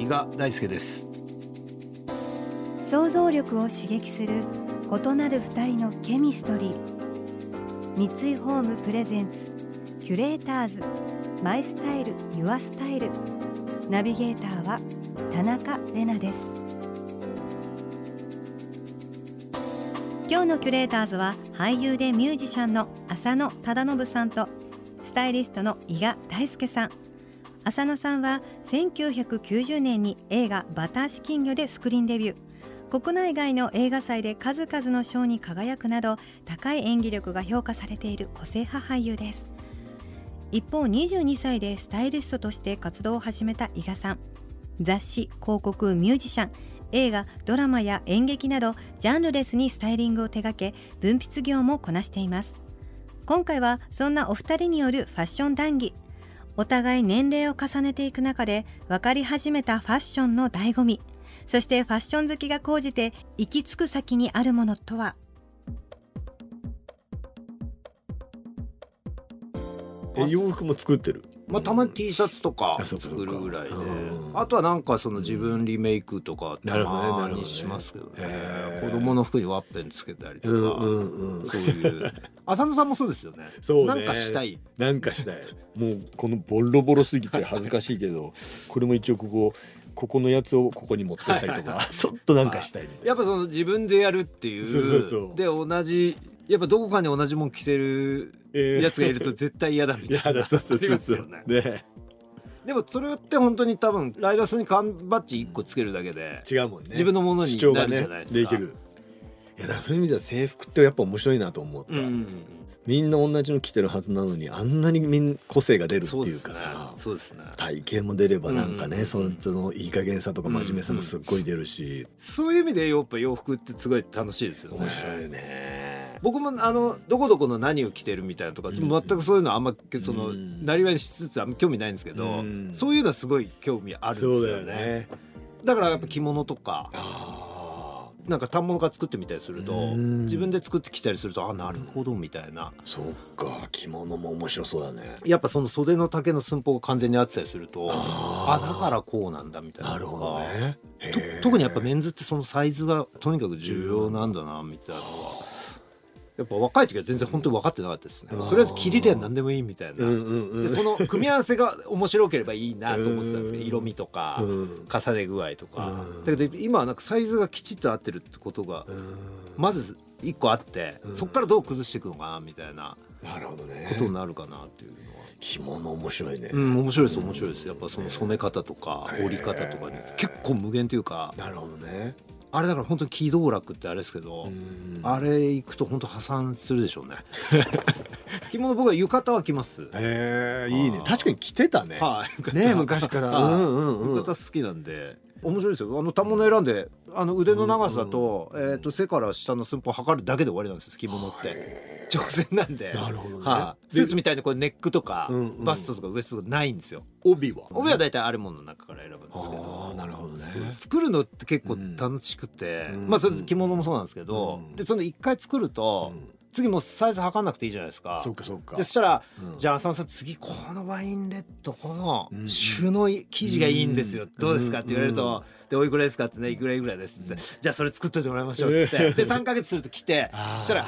伊賀大輔です。想像力を刺激する異なる二人のケミストリー。三井ホームプレゼンツキュレーターズマイスタイルユアスタイル。ナビゲーターは田中れなです。今日のキュレーターズは俳優でミュージシャンの浅野忠信さんとスタイリストの伊賀大輔さん。浅野さんは1990年に映画「バタ足金魚」でスクリーンデビュー。国内外の映画祭で数々の賞に輝くなど高い演技力が評価されている個性派俳優です。一方22歳でスタイリストとして活動を始めた伊賀さん。雑誌広告ミュージシャン。映画ドラマや演劇などジャンルレスにスタイリングを手掛け分泌業もこなしています。今回はそんなお二人によるファッション談義。お互い年齢を重ねていく中で分かり始めたファッションの醍醐味そしてファッション好きが高じて行き着く先にあるものとは？え洋服も作ってる。まあたまに T シャツとか作るぐらいで。うん。あとはなんかその自分リメイクとかたまにしますけどね。子供の服にワッペンつけたりとかうんうんうん。そういう。浅野さんもそうですよね。そうね。なんかしたい。なんかしたい。もうこのボロボロすぎて恥ずかしいけど これも一応ここここのやつをここに持ってったりとかちょっとなんかしたいみたいな。やっぱその自分でやるっていう。そうそうそう。で同じやっぱどこかに同じもん着せるえー。やつがいると絶対嫌だみたいな。いやだそうそうそうそう。ね。ね。でもそれって本当に多分ライダースに缶バッジ1個つけるだけで違うもんね。自分のものになるじゃないですか。できる。いやだからそういう意味では制服ってやっぱ面白いなと思った、うんうんうん。みんな同じの着てるはずなのにあんなにみん個性が出るっていうかさ。そうですね。体型も出ればなんかね、うんそのそのいい加減さとか真面目さもすっごい出るし、そういう意味でやっぱ洋服ってすごい楽しいですよね。面白いね僕もあのどこどこの何を着てるみたいなとか、ん。全くそういうのあんまその、うん。なりわいにしつつあんま興味ないんですけど、うん。そういうのはすごい興味あるんですよね。そうだよね。だからやっぱ着物とかあなんか反物から作ってみたりするとうん。自分で作ってきたりするとあなるほどみたいな。ーそうか着物も面白そうだね。やっぱその袖の丈の寸法が完全に合ってたりするとあー。あだからこうなんだみたいななるほどね。特にやっぱメンズってそのサイズがとにかく重要なんだなみたいなのはやっぱ若い時は全然本当に分かってなかったですね。とりあえず着れりゃ何でもいいみたいな、うんうんうん。でその組み合わせが面白ければいいなと思ってたんですけどうん色味とかうん。重ね具合とか。うん。だけど今はなんかサイズがきちっと合ってるってことがうん。まず一個あってうん。そこからどう崩していくのかなみたいななるほどね。ことになるかなっていうのは。着物面白いね、うん、面白いです面白いです。やっぱその染め方とか織り方とかに結構無限というか。なるほどねあれだから本当に機動楽ってあれですけど、うん。あれ行くと本当破産するでしょうね 着物僕は浴衣は着ます。へえいいね。確かに着てたね。はい。ね昔から。は いうんうんうん。浴衣好きなんで。面白いですよ。あの反物選んであの腕の長さと,、えー、と背から下の寸法を測るだけで終わりなんですよ着物って。直線なんで。なるほどね。はい。スーツみたいにこうネックとか、うんうん。バストとかウエストないんですよ。帯は？帯は大体あるものの中から選ぶんですけど。ああなるほどね。作るのって結構楽しくて、うん。まあそれ着物もそうなんですけど、うん。でその一回作ると、うん次もうサイズ測んなくていいじゃないですか。そうかそうか。でそしたら、うん。じゃあ浅野さん次このワインレッドこのうん。種の生地がいいんですよ、うん。どうですかって言われると、でおいくらですかってねいくらいくらですって、じゃあそれ作っといてもらいましょうっつって、えで3か月すると来てそしたら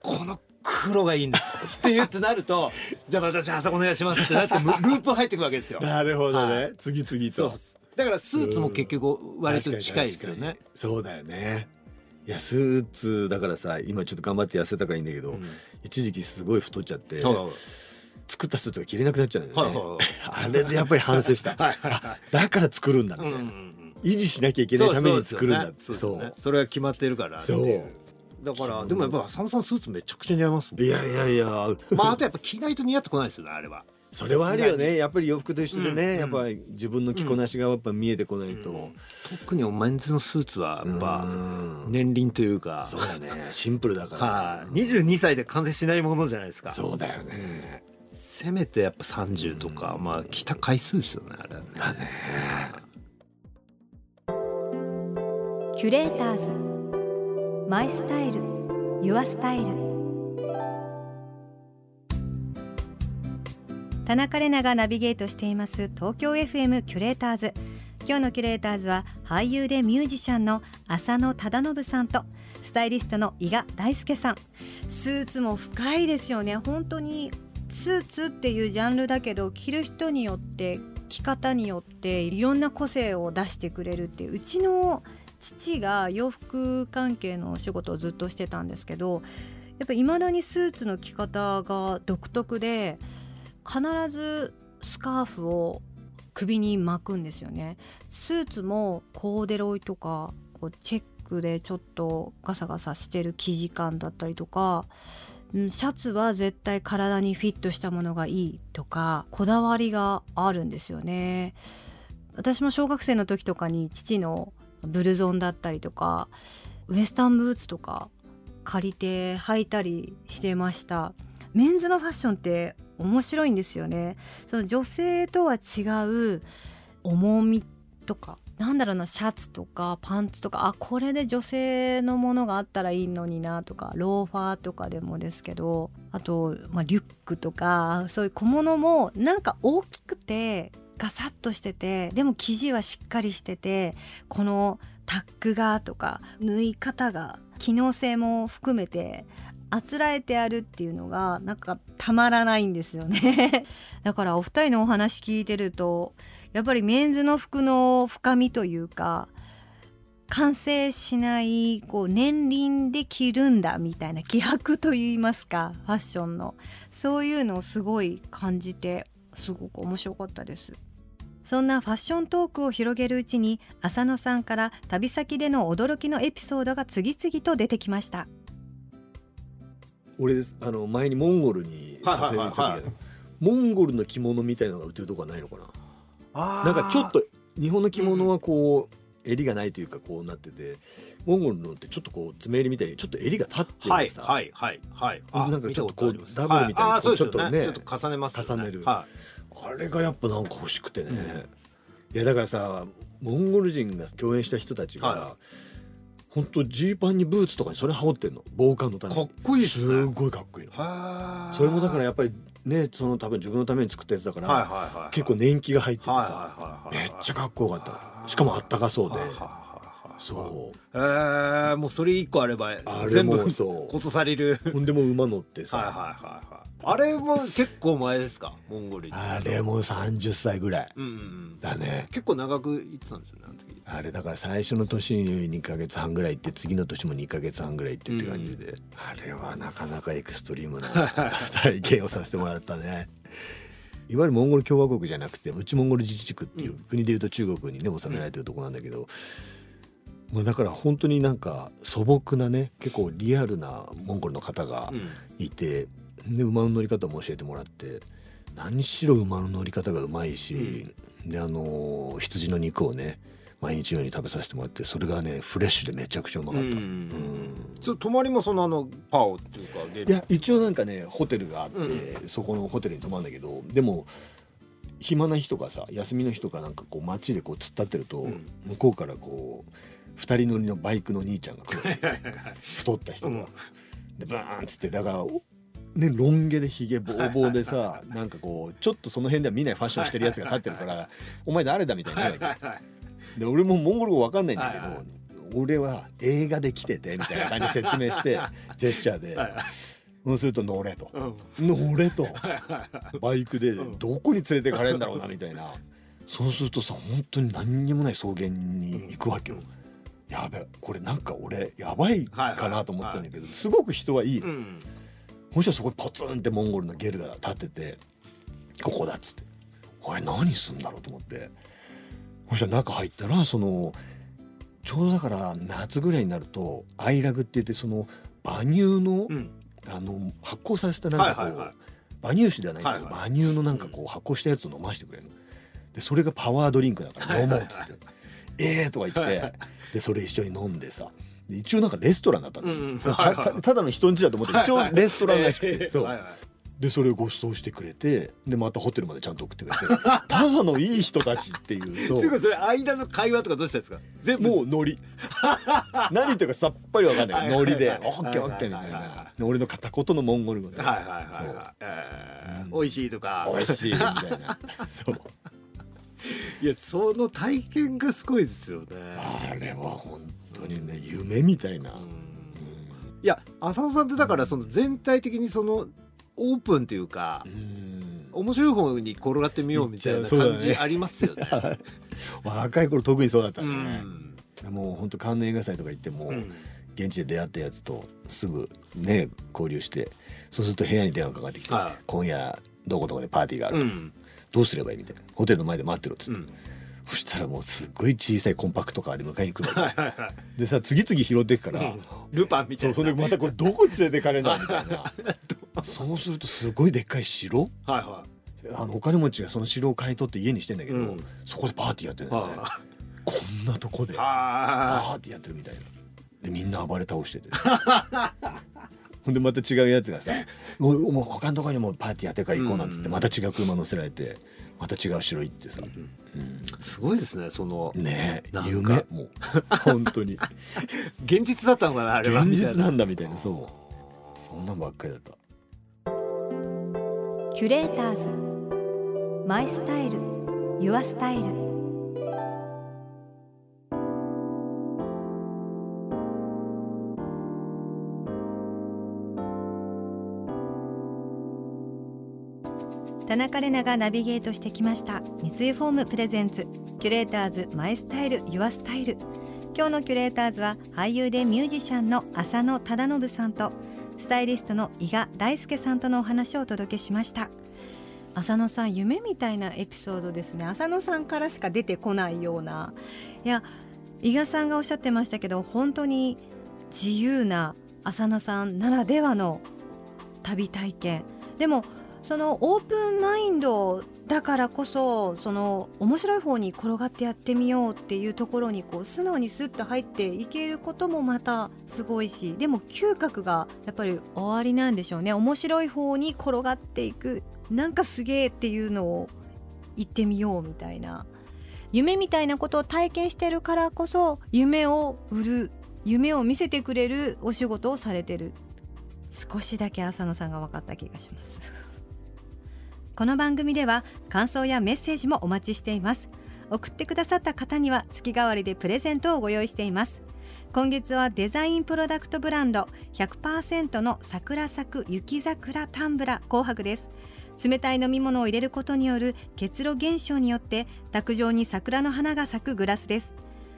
この黒がいいんですよ。って言ってなると じゃあまたじゃあ朝お願いしますってなってループ入っていくわけですよ。なるほどね、はい。次々と。だからスーツも結局割と近いですよね。そうだよねいやスーツだからさ今ちょっと頑張って痩せたからいいんだけど、うん。一時期すごい太っちゃって、作ったスーツが着れなくなっちゃうんだよね、あれでやっぱり反省した。だから作るんだみたいな、うんうんうん。維持しなきゃいけないために作るんだって。そうそれは決まってるからそう。だからでもやっぱ浅野さんスーツめちゃくちゃ似合いますもんいやいやいや。まああとやっぱ着ないと似合ってこないですよねあれはそれはあるよね。やっぱり洋服と一緒でね、うん。やっぱり自分の着こなしがやっぱ見えてこないと、うん。特にメンズのスーツはやっぱうん。年輪というか。そうだね。シンプルだから、はい。22歳で完成しないものじゃないですか。そうだよね、せめてやっぱ30とか、うん。まあ着た回数ですよねあれはね。だね。キュレーターズ。 My Style. Your Style 田中れながナビゲートしています東京 FM キュレーターズ。今日のキュレーターズは俳優でミュージシャンの浅野忠信さんとスタイリストの伊賀大介さん。スーツも深いですよね。本当にスーツっていうジャンルだけど着る人によって着方によっていろんな個性を出してくれるっていう。うちの父が洋服関係のお仕事をずっとしてたんですけどやっぱいまだにスーツの着方が独特で必ずスカーフを首に巻くんですよね。スーツもコーデロイとかこうチェックでちょっとガサガサしてる生地感だったりとかシャツは絶対体にフィットしたものがいいとかこだわりがあるんですよね。私も小学生の時とかに父のブルゾンだったりとかウエスタンブーツとか借りて履いたりしてました。メンズのファッションって面白いんですよね。その女性とは違う重みとかなんだろうなシャツとかパンツとかあこれで女性のものがあったらいいのになとかローファーとかでもですけどあと、まあ、リュックとかそういう小物もなんか大きくてガサッとしててでも生地はしっかりしててこのタックがとか縫い方が機能性も含めてあつらえてあるっていうのがなんかたまらないんですよね。だからお二人のお話聞いてるとやっぱりメンズの服の深みというか完成しないこう年輪で着るんだみたいな気迫といいますかファッションの。そういうのをすごい感じてすごく面白かったです。そんなファッショントークを広げるうちに浅野さんから旅先での驚きのエピソードが次々と出てきました俺あの前にモンゴルに撮影で行った時だモンゴルの着物みたいなのが売ってるとこはないのかな。なんかちょっと日本の着物はこう、襟がないというかこうなっててモンゴルのってちょっとこう爪襟みたいにちょっと襟が立ってはいるさ、はいはいはい。なんかちょっとこうダブルみたいにはあそうですよこうちょっとねちょっと重ねますよね。重ねる。はあれがやっぱなんか欲しくてね、いやだからさモンゴル人が共演した人たちが、はほんとジーパンにブーツとかにそれ羽織ってんの。防寒のためかっこいいですね。すごいかっこいいの。はそれもだからやっぱりねその多分自分のために作ったやつだから、結構年季が入っててさ、めっちゃかっこよかった。しかもあったかそうで。はいはいそう。えー、もうそれ一個あればあれ全部もそう。ことされる。ほんでもう馬乗ってさ、はいはいはいはい。あれも結構前ですか？モンゴルあれもう30歳ぐらいうんうんうん。だね。結構長く行ってたんですよねあの時。あれだから最初の年に2ヶ月半ぐらい行って次の年も2ヶ月半ぐらい行ってって感じで、あれはなかなかエクストリームな 体験をさせてもらったね。いわゆるモンゴル共和国じゃなくて内モンゴル自治区っていう、うん。国でいうと中国にね収められてるとこなんだけど、まあ、だから本当になんか素朴なね結構リアルなモンゴルの方がうん。いて、で馬の乗り方も教えてもらって何しろ馬の乗り方がうまいし、であのー羊の肉をね毎日のように食べさせてもらってそれがねフレッシュでめちゃくちゃうまかった。うんうん泊まりもそのあのパオっていうかゲいや一応なんかねホテルがあって、そこのホテルに泊まるんだけどでも暇な日とかさ休みの日とかなんかこう街でこう突っ立ってると、うん。向こうからこう二人乗りのバイクの兄ちゃんが来る。太った人が。うん。でバーンっつってだからねロン毛でひげボーボーでさなんかこうちょっとその辺では見ないファッションしてるやつが立ってるから「お前誰だ?」みたいにわけ。で俺もモンゴル語わかんないんだけど、俺は映画で来ててみたいな感じで説明してジェスチャーで。そうすると乗れと。うん。乗れと。バイクでうん。どこに連れてかれんだろうなみたいな。そうするとさ本当に何にもない草原に行くわけよ。やべこれなんか俺やばいかなと思ったんだけどすごく人はいい。のうん。もしかそこにポツンってモンゴルのゲルが立っててここだっつって。あれ何すんだろうと思って。そしたら中入ったらそのちょうどだから夏ぐらいになるとアイラグって言ってその馬乳の,、うん。あの発酵させたなんかこう、はいはいはい。馬乳酒ではないけど、馬乳のなんかこう発酵したやつを飲ましてくれるの。でそれがパワードリンクだから飲もうっつって「ええ!」とか言ってでそれ一緒に飲んでさ一応なんかレストランだったの、うんたただの人ん家だと思って一応レストランらしくて、そう、でそれをご馳走してくれてでまたホテルまでちゃんと送ってくれて ただのいい人たちっていうそう。ていうかそれ間の会話とかどうしたんですか？全部。もうノリ。何言ってるかさっぱりわかんない。けどノリで「オッケーオッケー」みたいな。俺の片言のモンゴル語で「はいはいはいはい。えー、美味しい」とか「美味しい」みたいな。そういやその体験がすごいですよね。あれは本当にね夢みたいな、うん、いや浅野さんってだからその全体的にそのオープンというか面白い方に転がってみようみたいな感じありますよね。ね 若い頃特にそうだったね。うん、もう本当関連映画祭とか行っても、うん、現地で出会ったやつとすぐね交流してそうすると部屋に電話かかってきて、はい、今夜どこどこでパーティーがあると、うん、どうすればいいみたいな。ホテルの前で待ってろっつって。そしたらもうすっごい小さいコンパクトカーで迎えに来るわけ。でさ次々拾っていくから、うん、ルパンみたいな。そうそれでまたこれどこに連れてかれんだみたいな。そうするとすごいでっかい城、はいはい、あのお金持ちがその城を買い取って家にしてんだけど、うん、そこでパーティーやってるんだよね、こんなとこでパーティーやってるみたいな。でみんな暴れ倒してて ほ んでまた違うやつがさ もうもう他のとこにもパーティーやってるから行こうなんつってまた違う車乗せられてまた違う城行ってさ、うん、すごいですねそのね夢もう。本当に。現実だったのかなあれは。現実なんだみたいなそう。そんなんばっかりだった。キュレーターズ。マイスタイル。ユアスタイル中れながナビゲートしてきました。三井ホーム presents。キュレーターズ My Style Your Style。今日のキュレーターズは俳優でミュージシャンの浅野忠信さんとスタイリストの伊賀大介さんとのお話をお届けしました。浅野さん夢みたいなエピソードですね。浅野さんからしか出てこないような。いや伊賀さんがおっしゃってましたけど本当に自由な浅野さんならではの旅体験。でもそのオープンマインドだからこそその面白い方に転がってやってみようっていうところにこう素直にスッと入っていけることもまたすごいしでも嗅覚がやっぱり終わりなんでしょうね。面白い方に転がっていくなんかすげえっていうのを言ってみようみたいな。夢みたいなことを体験してるからこそ夢を売る夢を見せてくれるお仕事をされてる。少しだけ浅野さんが分かった気がします。この番組では感想やメッセージもお待ちしています。送ってくださった方には月替わりでプレゼントをご用意しています。今月はデザインプロダクトブランド100%の桜咲く雪桜タンブラ紅白です。冷たい飲み物を入れることによる結露現象によって卓上に桜の花が咲くグラスです。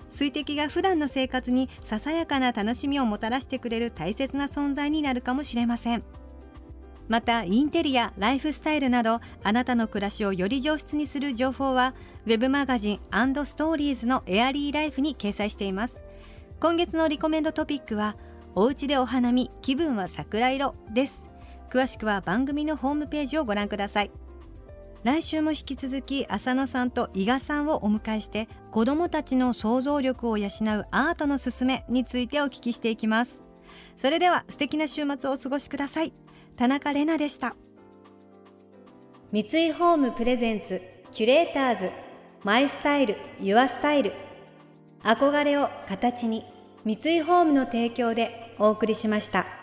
水滴が普段の生活にささやかな楽しみをもたらしてくれる大切な存在になるかもしれません。またインテリアライフスタイルなどあなたの暮らしをより上質にする情報は web マガジンストーリーズのエアリーライフに掲載しています。今月のリコメンドトピックはおうちでお花見気分は桜色です。詳しくは番組のホームページをご覧ください。来週も引き続き浅野さんと伊賀さんをお迎えして子どもたちの想像力を養うアートのすすめについてお聞きしていきます。それでは素敵な週末をお過ごしください。田中れなでした三井ホームプレゼンツキュレーターズマイスタイルユアスタイル憧れを形に三井ホームの提供でお送りしました。